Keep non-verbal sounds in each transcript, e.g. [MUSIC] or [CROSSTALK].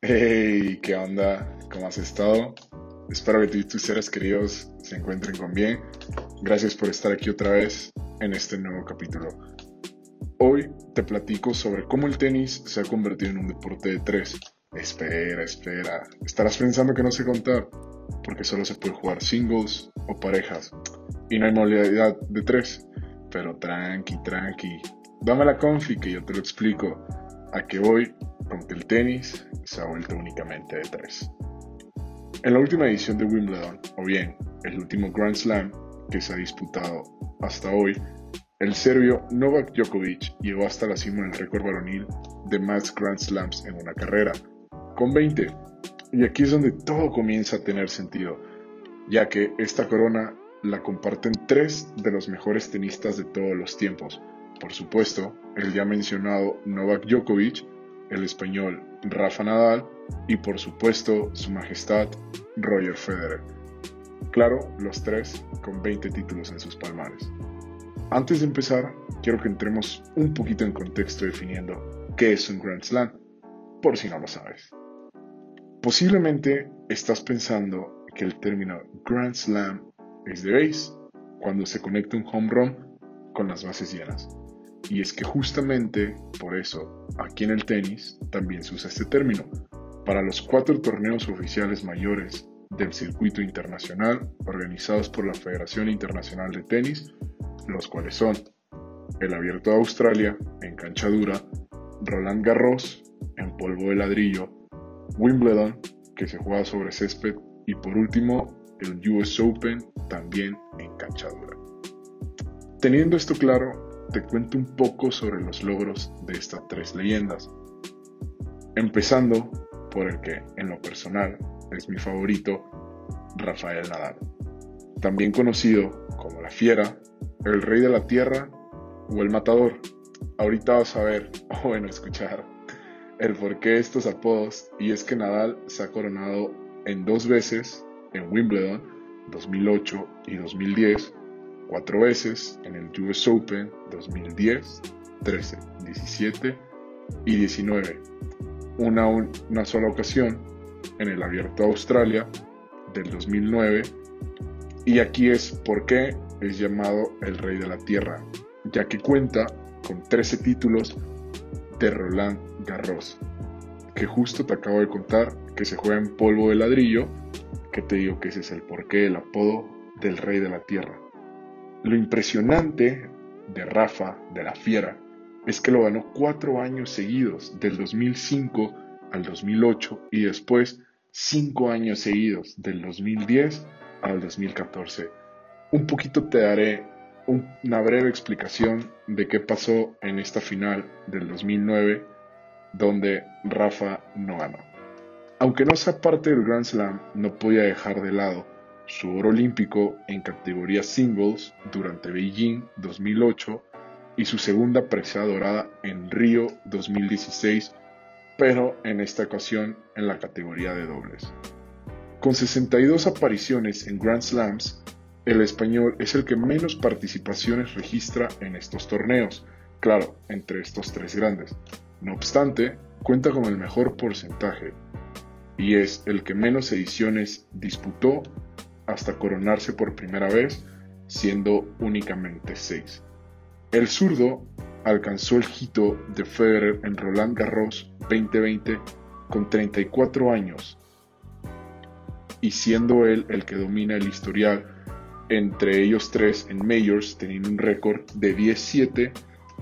Hey, ¿qué onda? ¿Cómo has estado? Espero que tú y tus seres queridos se encuentren con bien. Gracias por estar aquí otra vez en este nuevo capítulo. Hoy te platico sobre cómo el tenis se ha convertido en un deporte de tres. Espera, espera. Estarás pensando que no sé contar, porque solo se puede jugar singles o parejas. Y no hay modalidad de tres. Pero tranqui, tranqui. Dame la confi que yo te lo explico. A qué voy con que el tenis se ha vuelto únicamente de tres. En la última edición de Wimbledon, o bien el último Grand Slam que se ha disputado hasta hoy, el serbio Novak Djokovic llegó hasta la cima del récord varonil de más Grand Slams en una carrera, con 20. Y aquí es donde todo comienza a tener sentido, ya que esta corona la comparten tres de los mejores tenistas de todos los tiempos. Por supuesto, el ya mencionado Novak Djokovic, el español Rafa Nadal y por supuesto su majestad Roger Federer. Claro, los tres con 20 títulos en sus palmares. Antes de empezar, quiero que entremos un poquito en contexto definiendo qué es un Grand Slam, por si no lo sabes. Posiblemente estás pensando que el término Grand Slam es de base, cuando se conecta un home run con las bases llenas. Y es que justamente por eso, aquí en el tenis también se usa este término, para los cuatro torneos oficiales mayores del circuito internacional organizados por la Federación Internacional de Tenis, los cuales son el Abierto de Australia en cancha dura, Roland Garros en polvo de ladrillo, Wimbledon que se juega sobre césped y por último el US Open también en cancha dura. Teniendo esto claro, te cuento un poco sobre los logros de estas tres leyendas. Empezando por el que, en lo personal, es mi favorito, Rafael Nadal. También conocido como la Fiera, el Rey de la Tierra o el Matador. Ahorita vas a ver, [LAUGHS] o bueno, escuchar, el porqué de estos apodos y es que Nadal se ha coronado en dos veces en Wimbledon 2008 y 2010, cuatro veces en el US Open 2010, 13, 17 y 19, una, sola ocasión en el Abierto Australia del 2009 y aquí es por qué es llamado el Rey de la Tierra, ya que cuenta con 13 títulos de Roland Garros, que justo te acabo de contar que se juega en polvo de ladrillo que te digo que ese es el porqué del apodo del rey de la tierra. Lo impresionante de Rafa, de la Fiera, es que lo ganó cuatro años seguidos, del 2005 al 2008 y después cinco años seguidos, del 2010 al 2014. Un poquito te daré una breve explicación de qué pasó en esta final del 2009 donde Rafa no ganó. Aunque no sea parte del Grand Slam, no podía dejar de lado su oro olímpico en categoría singles durante Beijing 2008 y su segunda presea dorada en Río 2016, pero en esta ocasión en la categoría de dobles. Con 62 apariciones en Grand Slams, el español es el que menos participaciones registra en estos torneos, claro, entre estos tres grandes. No obstante, cuenta con el mejor porcentaje, y es el que menos ediciones disputó hasta coronarse por primera vez, siendo únicamente seis. El zurdo alcanzó el hito de Federer en Roland Garros 2020 con 34 años y siendo él el que domina el historial entre ellos tres en Majors teniendo un récord de 10-7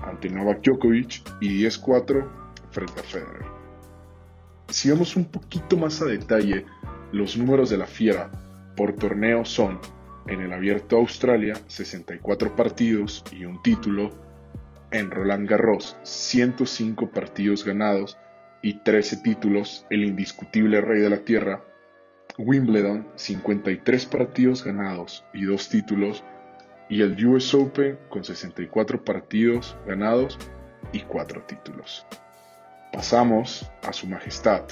ante Novak Djokovic y 10-4 frente a Federer. Si vamos un poquito más a detalle, los números de la Fiera por torneo son, en el Abierto Australia, 64 partidos y un título, en Roland Garros, 105 partidos ganados y 13 títulos, el indiscutible rey de la tierra, Wimbledon, 53 partidos ganados y 2 títulos, y el US Open con 64 partidos ganados y 4 títulos. Pasamos a su majestad,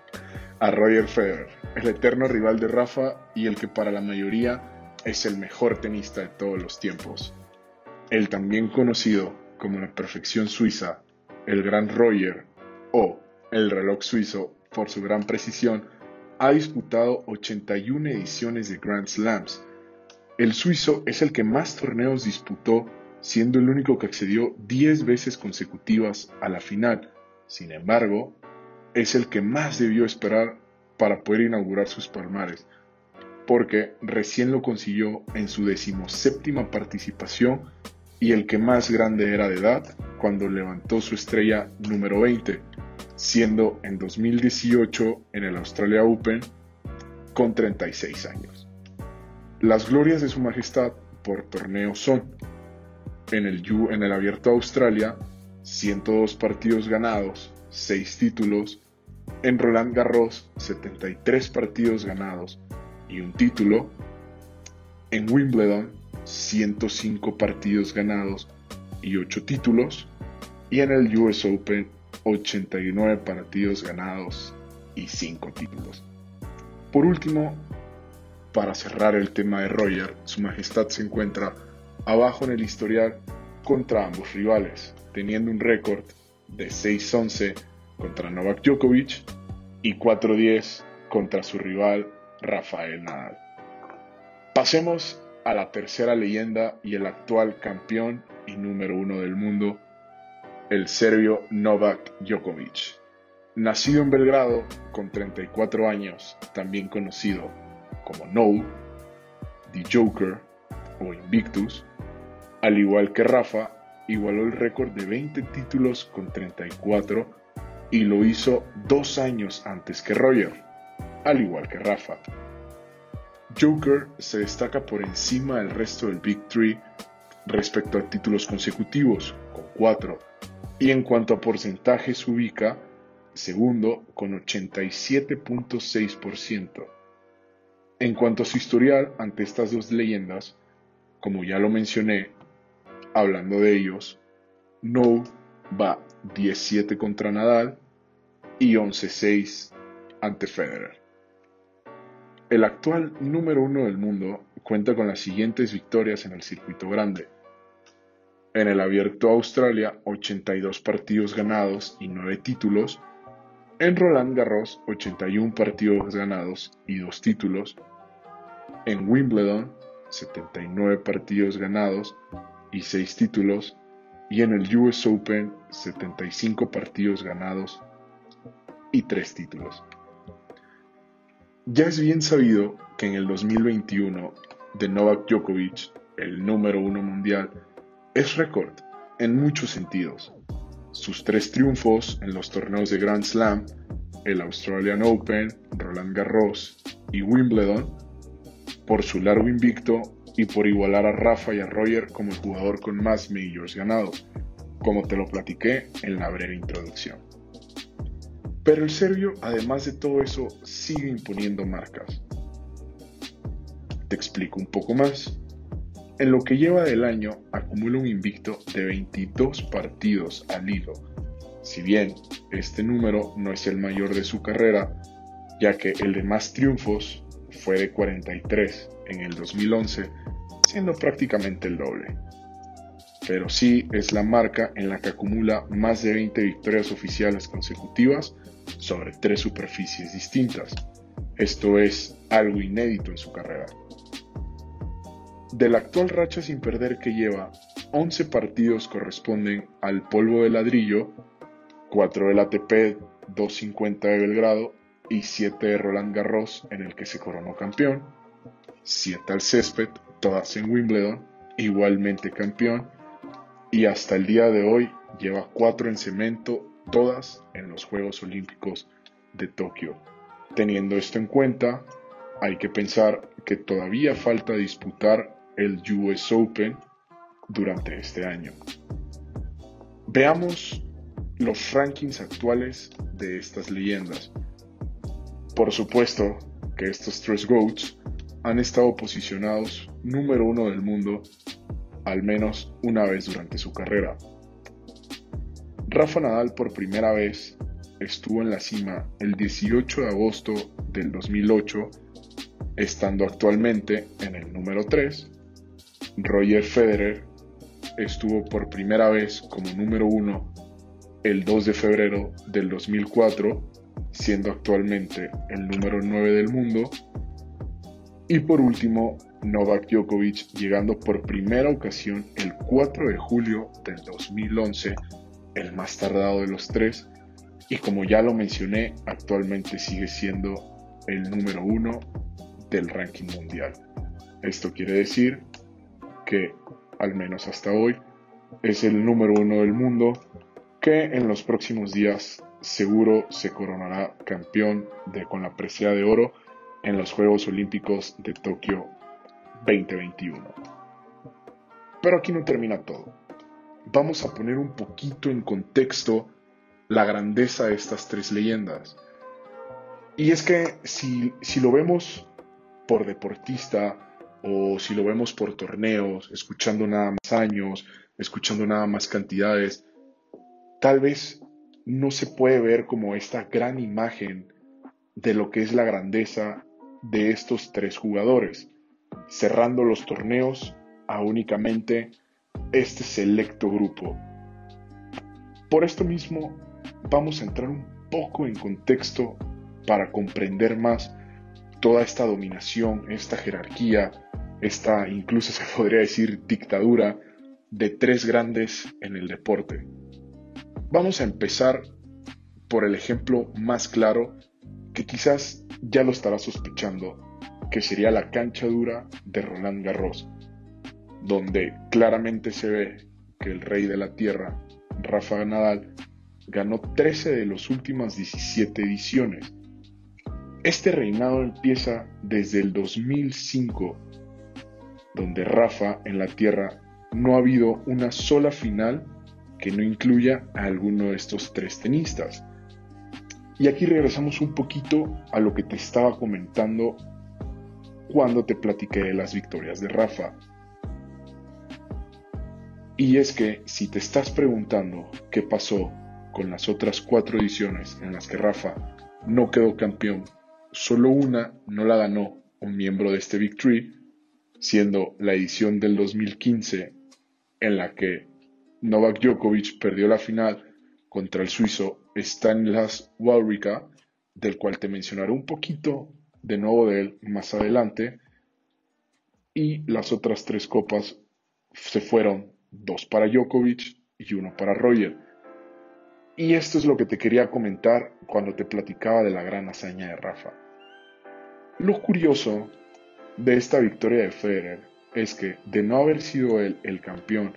[LAUGHS] a Roger Federer, el eterno rival de Rafa y el que para la mayoría es el mejor tenista de todos los tiempos. El también conocido como la perfección suiza, el gran Roger o el reloj suizo por su gran precisión, ha disputado 81 ediciones de Grand Slams. El suizo es el que más torneos disputó, siendo el único que accedió 10 veces consecutivas a la final. Sin embargo, es el que más debió esperar para poder inaugurar sus palmares, porque recién lo consiguió en su decimoséptima participación y el que más grande era de edad cuando levantó su estrella número 20, siendo en 2018 en el Australia Open con 36 años. Las glorias de su majestad por torneo son en el, en el Abierto Australia 102 partidos ganados, 6 títulos, en Roland Garros 73 partidos ganados y un título, en Wimbledon 105 partidos ganados y 8 títulos, y en el US Open 89 partidos ganados y 5 títulos. Por último, para cerrar el tema de Roger, Su Majestad se encuentra abajo en el historial contra ambos rivales, teniendo un récord de 6-11 contra Novak Djokovic y 4-10 contra su rival Rafael Nadal. Pasemos a la tercera leyenda y el actual campeón y número uno del mundo, el serbio Novak Djokovic. Nacido en Belgrado con 34 años, también conocido como No, The Joker o Invictus, al igual que Rafa, igualó el récord de 20 títulos con 34 y lo hizo dos años antes que Roger, al igual que Rafa. Joker se destaca por encima del resto del Big Three respecto a títulos consecutivos, con 4, y en cuanto a porcentaje se ubica segundo con 87.6%. En cuanto a su historial ante estas dos leyendas, como ya lo mencioné, hablando de ellos, No va 17 contra Nadal y 11-6 ante Federer. El actual número uno del mundo cuenta con las siguientes victorias en el circuito grande. En el Abierto Australia, 82 partidos ganados y 9 títulos. En Roland Garros, 81 partidos ganados y 2 títulos. En Wimbledon, 79 partidos ganados y 6 títulos. Y en el US Open, 75 partidos ganados y 3 títulos. Ya es bien sabido que en el 2021 de Novak Djokovic, el número uno mundial, es récord en muchos sentidos. Sus tres triunfos en los torneos de Grand Slam, el Australian Open, Roland Garros y Wimbledon, por su largo invicto y por igualar a Rafa y a Roger como el jugador con más majors ganados, como te lo platiqué en la breve introducción. Pero el serbio, además de todo eso, sigue imponiendo marcas. Te explico un poco más. En lo que lleva del año, acumula un invicto de 22 partidos al hilo. Si bien este número no es el mayor de su carrera, ya que el de más triunfos fue de 43 en el 2011, siendo prácticamente el doble. Pero sí es la marca en la que acumula más de 20 victorias oficiales consecutivas sobre tres superficies distintas. Esto es algo inédito en su carrera. De la actual racha sin perder que lleva, 11 partidos corresponden al polvo de ladrillo, 4 del ATP 250 de Belgrado y 7 de Roland Garros en el que se coronó campeón, 7 al césped, todas en Wimbledon, igualmente campeón, y hasta el día de hoy lleva 4 en cemento todas en los Juegos Olímpicos de Tokio. Teniendo esto en cuenta, hay que pensar que todavía falta disputar el US Open durante este año. Veamos los rankings actuales de estas leyendas. Por supuesto que estos tres GOATs han estado posicionados número uno del mundo al menos una vez durante su carrera. Rafa Nadal por primera vez estuvo en la cima el 18 de agosto del 2008, estando actualmente en el número 3. Roger Federer estuvo por primera vez como número 1 el 2 de febrero del 2004, siendo actualmente el número 9 del mundo. Y por último, Novak Djokovic llegando por primera ocasión el 4 de julio del 2011, el más tardado de los tres, y como ya lo mencioné, actualmente sigue siendo el número 1 del ranking mundial. Esto quiere decir que, al menos hasta hoy, es el número uno del mundo que en los próximos días seguro se coronará campeón de, con la presea de oro en los Juegos Olímpicos de Tokio 2021. Pero aquí no termina todo. Vamos a poner un poquito en contexto la grandeza de estas tres leyendas. Y es que si, si lo vemos por deportista o si lo vemos por torneos, escuchando nada más años, escuchando nada más cantidades, tal vez no se puede ver como esta gran imagen de lo que es la grandeza de estos tres jugadores, cerrando los torneos a únicamente este selecto grupo. Por esto mismo, vamos a entrar un poco en contexto para comprender más toda esta dominación, esta jerarquía, esta incluso se [LAUGHS] podría decir dictadura de tres grandes en el deporte. Vamos a empezar por el ejemplo más claro que quizás ya lo estará sospechando, que sería la cancha dura de Roland Garros, donde claramente se ve que el rey de la tierra, Rafa Nadal, ganó 13 de las últimas 17 ediciones. Este reinado empieza desde el 2005, donde Rafa en la tierra no ha habido una sola final que no incluya a alguno de estos tres tenistas. Y aquí regresamos un poquito a lo que te estaba comentando cuando te platiqué de las victorias de Rafa. Y es que si te estás preguntando qué pasó con las otras cuatro ediciones en las que Rafa no quedó campeón, solo una no la ganó un miembro de este Big siendo la edición del 2015 en la que Novak Djokovic perdió la final contra el suizo Stanislas Wawrinka, del cual te mencionaré un poquito de nuevo de él más adelante, y las otras tres copas se fueron dos para Djokovic y uno para Roger. Y esto es lo que te quería comentar cuando te platicaba de la gran hazaña de Rafa. Lo curioso de esta victoria de Federer es que de no haber sido él el campeón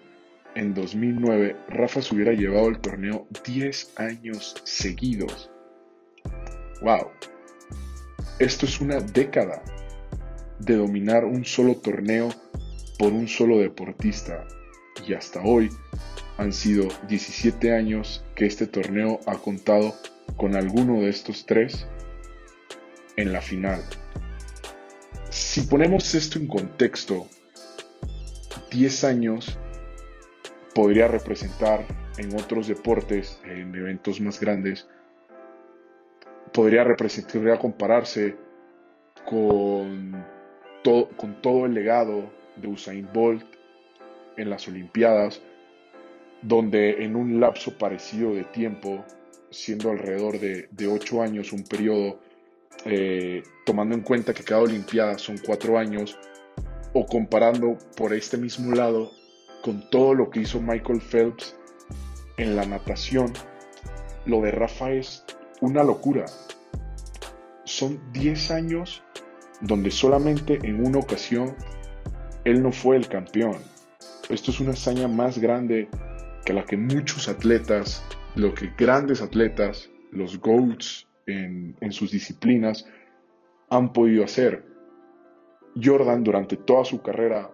en 2009, Rafa se hubiera llevado el torneo 10 años seguidos. ¡Wow! Esto es una década de dominar un solo torneo por un solo deportista. Y hasta hoy han sido 17 años que este torneo ha contado con alguno de estos tres en la final. Si ponemos esto en contexto, 10 años podría representar en otros deportes, en eventos más grandes, podría representar, podría compararse con con todo el legado de Usain Bolt en las Olimpiadas, donde en un lapso parecido de tiempo, siendo alrededor de, de 8 años un periodo, eh, tomando en cuenta que cada Olimpiada son 4 años, o comparando por este mismo lado con todo lo que hizo Michael Phelps en la natación, lo de Rafa es una locura. Son 10 años donde solamente en una ocasión él no fue el campeón. Esto es una hazaña más grande que la que muchos atletas, lo que grandes atletas, los GOATs en, sus disciplinas, han podido hacer. Jordan durante toda su carrera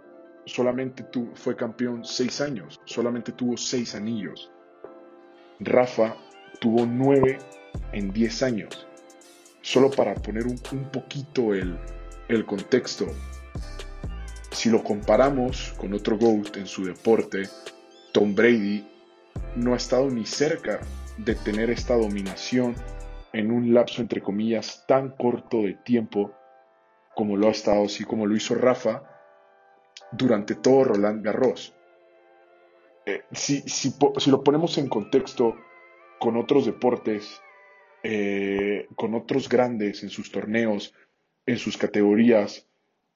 solamente fue campeón seis años, solamente tuvo seis anillos. Rafa tuvo nueve en diez años. Solo para poner un, poquito el contexto, si lo comparamos con otro GOAT en su deporte, Tom Brady no ha estado ni cerca de tener esta dominación en un lapso entre comillas tan corto de tiempo como lo ha estado, así como lo hizo Rafa durante todo Roland Garros. Eh, si, si, lo ponemos en contexto con otros deportes, eh, con otros grandes en sus torneos, en sus categorías.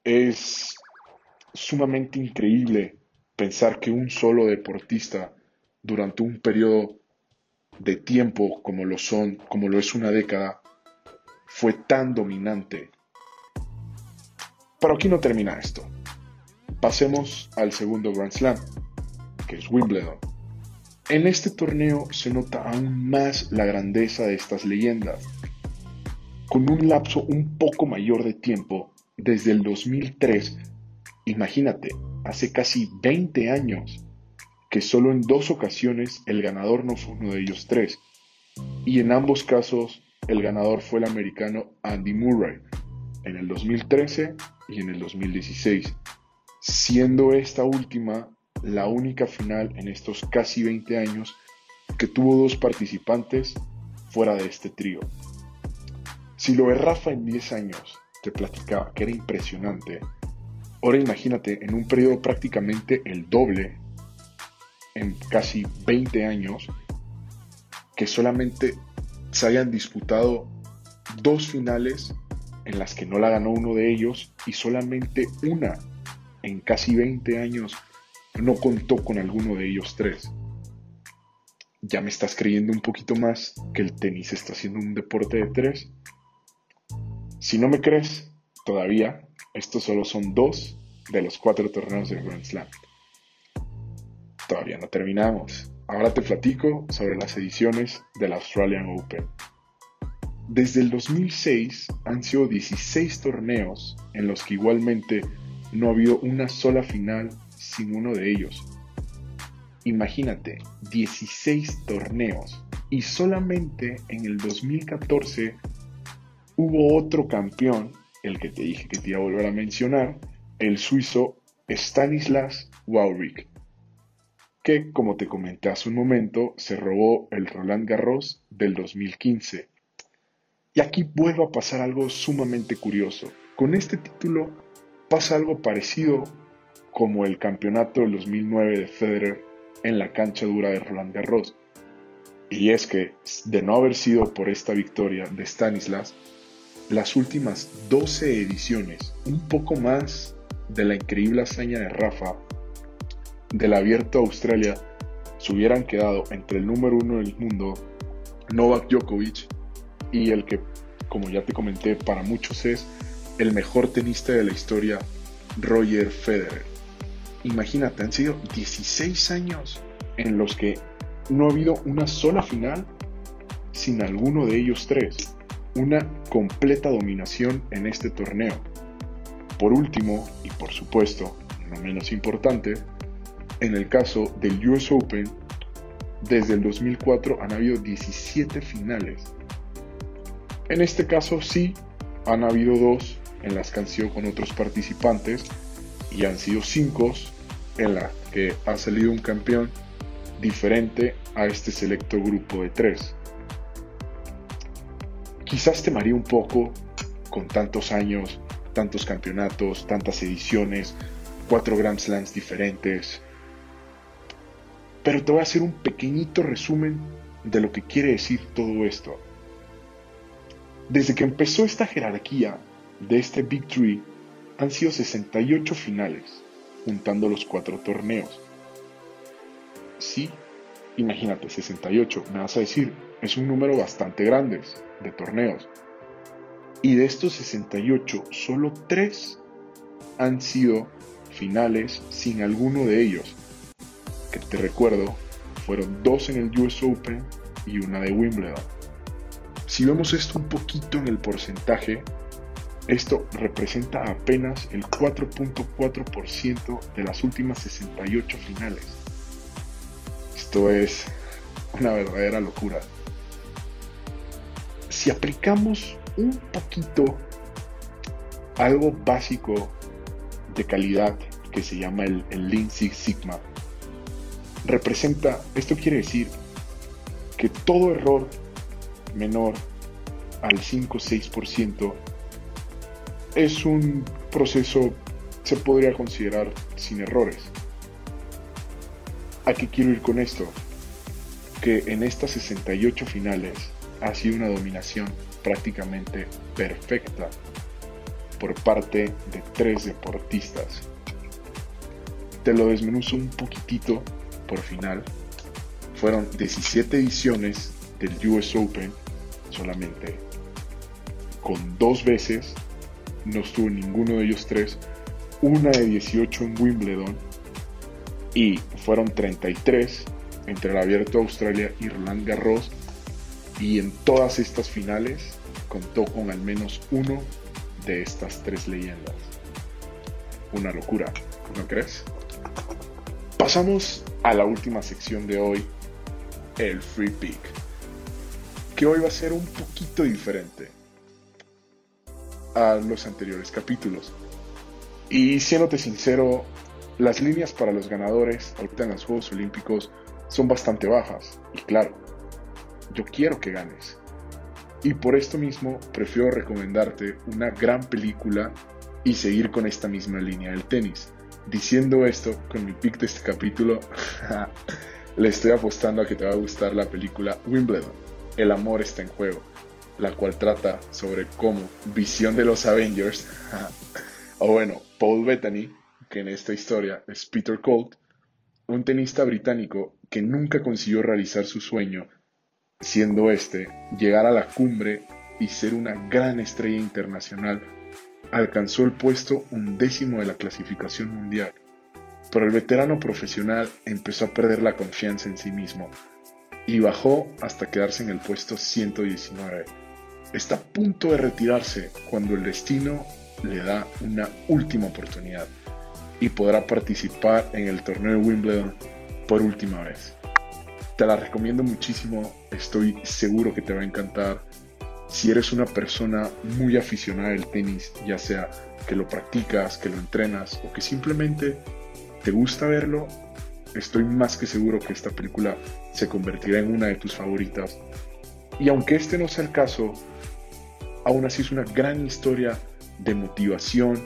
Es sumamente increíble pensar que un solo deportista durante un periodo de tiempo como lo son, como lo es una década, fue tan dominante. Pero aquí no termina esto. Pasemos al segundo Grand Slam, que es Wimbledon. En este torneo se nota aún más la grandeza de estas leyendas. Con un lapso un poco mayor de tiempo, desde el 2003, imagínate, hace casi 20 años, que solo en dos ocasiones el ganador no fue uno de ellos tres, y en ambos casos el ganador fue el americano Andy Murray, en el 2013 y en el 2016, siendo esta última la única final en estos casi 20 años que tuvo dos participantes fuera de este trío. Si lo de Rafa en 10 años te platicaba que era impresionante, ahora imagínate en un periodo prácticamente el doble, en casi 20 años, que solamente se hayan disputado dos finales en las que no la ganó uno de ellos y solamente una en casi 20 años no contó con alguno de ellos tres. ¿Ya me estás creyendo un poquito más que el tenis está siendo un deporte de tres? Si no me crees, todavía, estos solo son dos de los cuatro torneos de Grand Slam. Todavía no terminamos. Ahora te platico sobre las ediciones del Australian Open. Desde el 2006 han sido 16 torneos en los que igualmente no ha habido una sola final sin uno de ellos. Imagínate, 16 torneos y solamente en el 2014 hubo otro campeón, el que te dije que te iba a volver a mencionar, el suizo Stanislas Wawrik, que como te comenté hace un momento, se robó el Roland Garros del 2015. Y aquí vuelve a pasar algo sumamente curioso. Con este título pasa algo parecido como el campeonato del 2009 de Federer en la cancha dura de Roland Garros. Y es que, de no haber sido por esta victoria de Stanislas, las últimas 12 ediciones, un poco más de la increíble hazaña de Rafa del Abierto Australia, se hubieran quedado entre el número uno del mundo, Novak Djokovic, y el que, como ya te comenté, para muchos es el mejor tenista de la historia, Roger Federer. Imagínate, han sido 16 años en los que no ha habido una sola final sin alguno de ellos tres. Una completa dominación en este torneo. Por último, y por supuesto, no menos importante, en el caso del US Open, desde el 2004 han habido 17 finales. En este caso sí, han habido dos en las que han sido con otros participantes y han sido cinco en las que ha salido un campeón diferente a este selecto grupo de tres. Quizás te maría un poco con tantos años, tantos campeonatos, tantas ediciones, cuatro Grand Slams diferentes. Pero te voy a hacer un pequeñito resumen de lo que quiere decir todo esto. Desde que empezó esta jerarquía de este Big Three, han sido 68 finales, juntando los cuatro torneos. Sí, imagínate, 68, me vas a decir, es un número bastante grande de torneos. Y de estos 68, solo 3 han sido finales sin alguno de ellos. Que te recuerdo, fueron dos en el US Open y una de Wimbledon. Si vemos esto un poquito en el porcentaje, esto representa apenas el 4.4% de las últimas 68 finales. Esto es una verdadera locura. Si aplicamos un poquito algo básico de calidad que se llama el, Lean Six Sigma, representa, esto quiere decir que todo error menor al 5-6% es un proceso, se podría considerar sin errores. ¿A qué quiero ir con esto? Que en estas 68 finales, ha sido una dominación prácticamente perfecta por parte de tres deportistas. Te lo desmenuzo un poquitito por final. Fueron 17 ediciones del US Open solamente. Con dos veces, no estuvo ninguno de ellos tres. Una de 18 en Wimbledon. Y fueron 33 entre el Abierto de Australia y Roland Garros. Y en todas estas finales contó con al menos uno de estas tres leyendas. Una locura, ¿no crees? Pasamos a la última sección de hoy, el Free Pick, que hoy va a ser un poquito diferente a los anteriores capítulos. Y siéndote sincero, las líneas para los ganadores ahorita en los Juegos Olímpicos son bastante bajas. Y claro, yo quiero que ganes. Y por esto mismo prefiero recomendarte una gran película y seguir con esta misma línea del tenis. Diciendo esto, con mi pick de este capítulo, [LAUGHS] le estoy apostando a que te va a gustar la película Wimbledon. El amor está en juego, la cual trata sobre cómo visión de los Avengers, [LAUGHS] o bueno, Paul Bettany, que en esta historia es Peter Colt, un tenista británico que nunca consiguió realizar su sueño siendo este llegar a la cumbre y ser una gran estrella internacional, alcanzó el puesto undécimo de la clasificación mundial. Pero el veterano profesional empezó a perder la confianza en sí mismo y bajó hasta quedarse en el puesto 119. Está a punto de retirarse cuando el destino le da una última oportunidad y podrá participar en el torneo de Wimbledon por última vez. Te la recomiendo muchísimo, estoy seguro que te va a encantar. Si eres una persona muy aficionada al tenis, ya sea que lo practicas, que lo entrenas o que simplemente te gusta verlo, estoy más que seguro que esta película se convertirá en una de tus favoritas. Y aunque este no sea el caso, aún así es una gran historia de motivación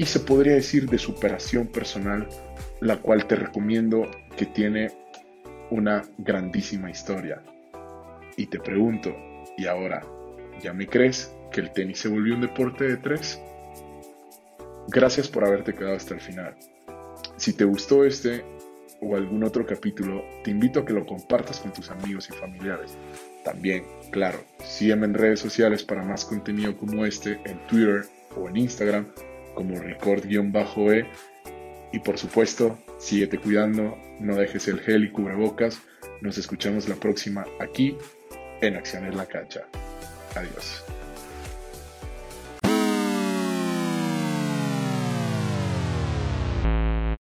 y se podría decir de superación personal, la cual te recomiendo que tiene una grandísima historia. Y te pregunto, ¿y ahora? ¿Ya me crees que el tenis se volvió un deporte de tres? Gracias por haberte quedado hasta el final. Si te gustó este o algún otro capítulo, te invito a que lo compartas con tus amigos y familiares. También, claro, sígueme en redes sociales para más contenido como este en Twitter o en Instagram como record-e y por supuesto, síguete cuidando, no dejes el gel y cubrebocas. Nos escuchamos la próxima aquí en Acciones La Cancha. Adiós.